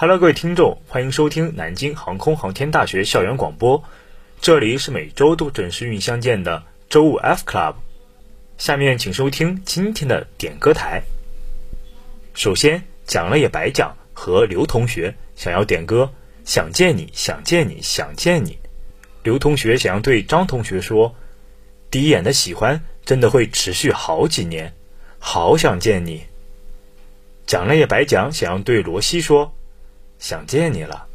Hello，各位听众，欢迎收听南京航空航天大学校园广播，这里是每周都准时与你相见的周五 F Club。下面请收听今天的点歌台。首先，讲了也白讲和刘同学想要点歌，想见你，想见你，想见你。刘同学想要对张同学说，第一眼的喜欢真的会持续好几年，好想见你。讲了也白讲，想要对罗西说。想见你了。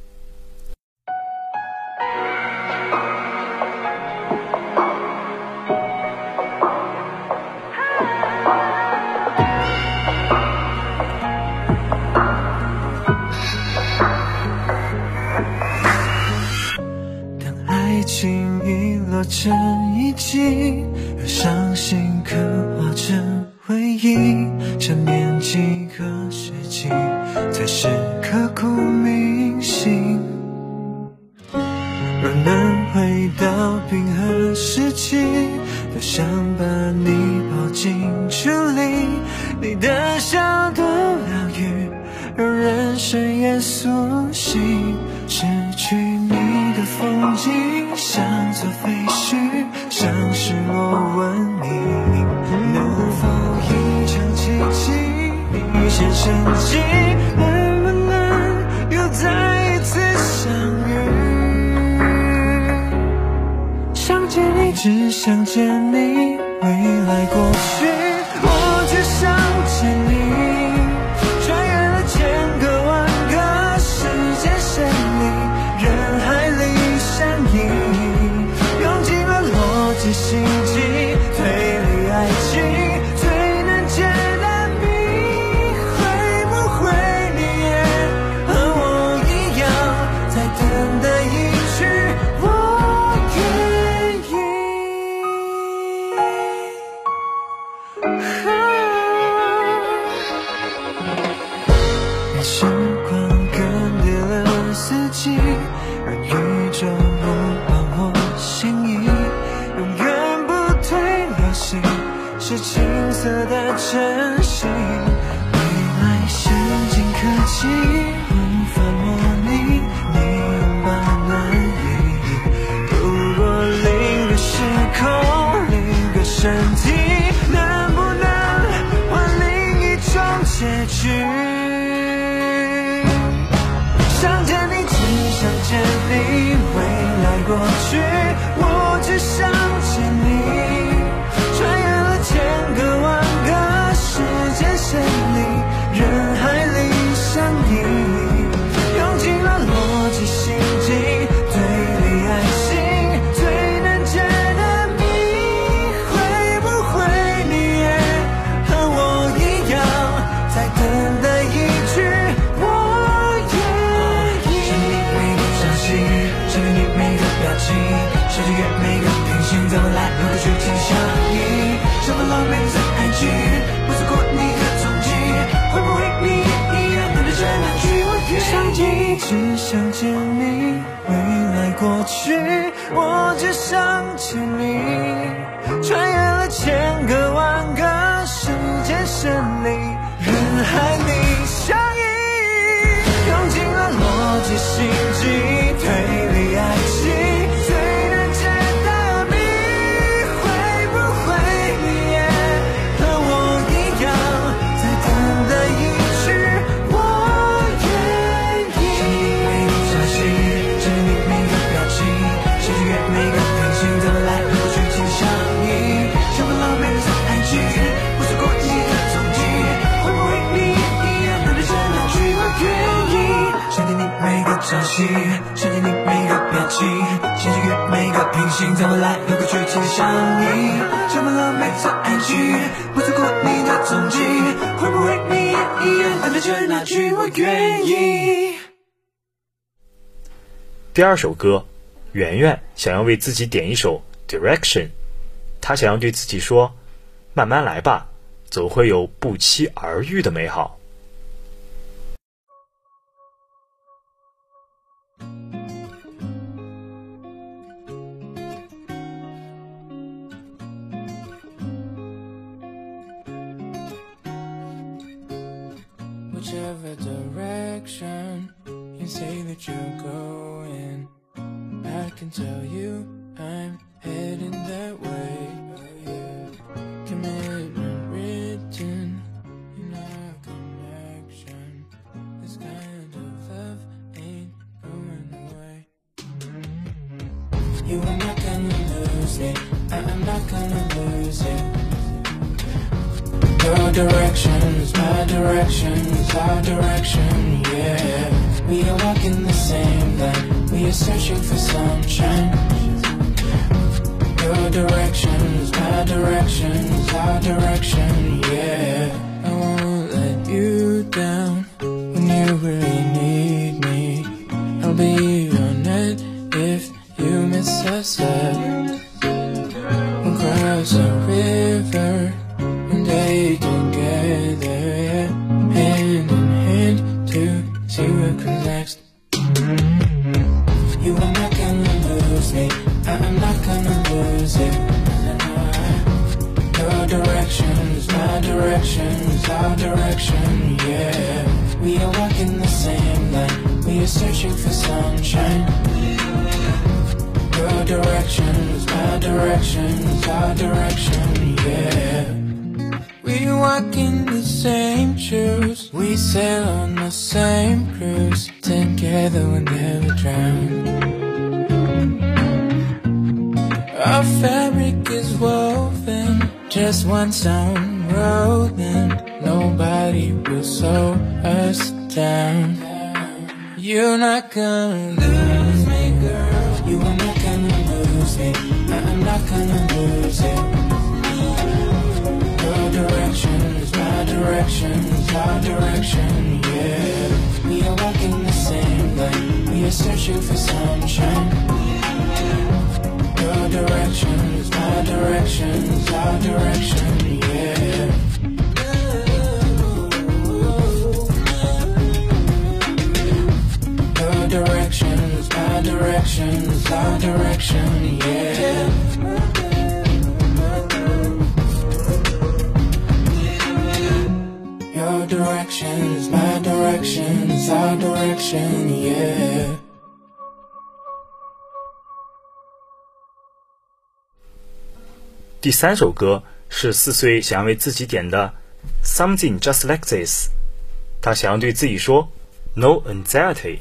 当爱情遗落成遗迹，而伤心刻画成回忆，想念几个想把你抱进处理，你的笑多疗愈，让人生也苏醒。失去你的风景像座废墟，像失落文明。能否一场奇迹，一线生机？意。时光更迭了四季，让宇宙是青涩的真心未来先进科技来能够去尽相依？什么狼狈在爱情，不错过你的踪迹，会不会你也一样等待着那句我愿意？想见你，只想见你，未来过去，我只想见你。穿越了千个万个时间线里，人海里相依，用尽了逻辑心句我愿意？第二首歌，圆圆想要为自己点一首《Direction》，她想要对自己说：“慢慢来吧，总会有不期而遇的美好。” Whichever direction you say that you're going. I can tell you I'm heading that way. Commitment written in our connection. This kind of love ain't going away. You are not gonna lose it. I am not gonna lose it. Your direction is my direction, our direction, yeah. We are walking the same line, we are searching for sunshine. Your direction my direction, our direction, comes next. You are not gonna lose me. I am not gonna lose it. Your direction is my direction, is our direction, yeah. We are walking the same line. We are searching for sunshine. Your direction is my direction, is our direction, yeah. We walk in the same shoes, we sail on the same cruise. Together we'll never drown. Our fabric is woven, just one sound rolling. Nobody will slow us down. You're not gonna lose me, girl. You are not gonna lose me. I'm not gonna lose it. Direction is my direction, is our direction, yeah. We are walking the same line, we are searching for sunshine. Your direction is my direction, is our direction, yeah. Your direction is direction, is our direction, yeah. direction is my direction, is our direction, yeah. 第三首歌是四岁想要为自己点的《Something Just Like This》，他想要对自己说 “No anxiety”。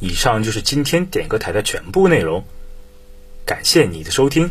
以上就是今天点歌台的全部内容。感谢你的收听。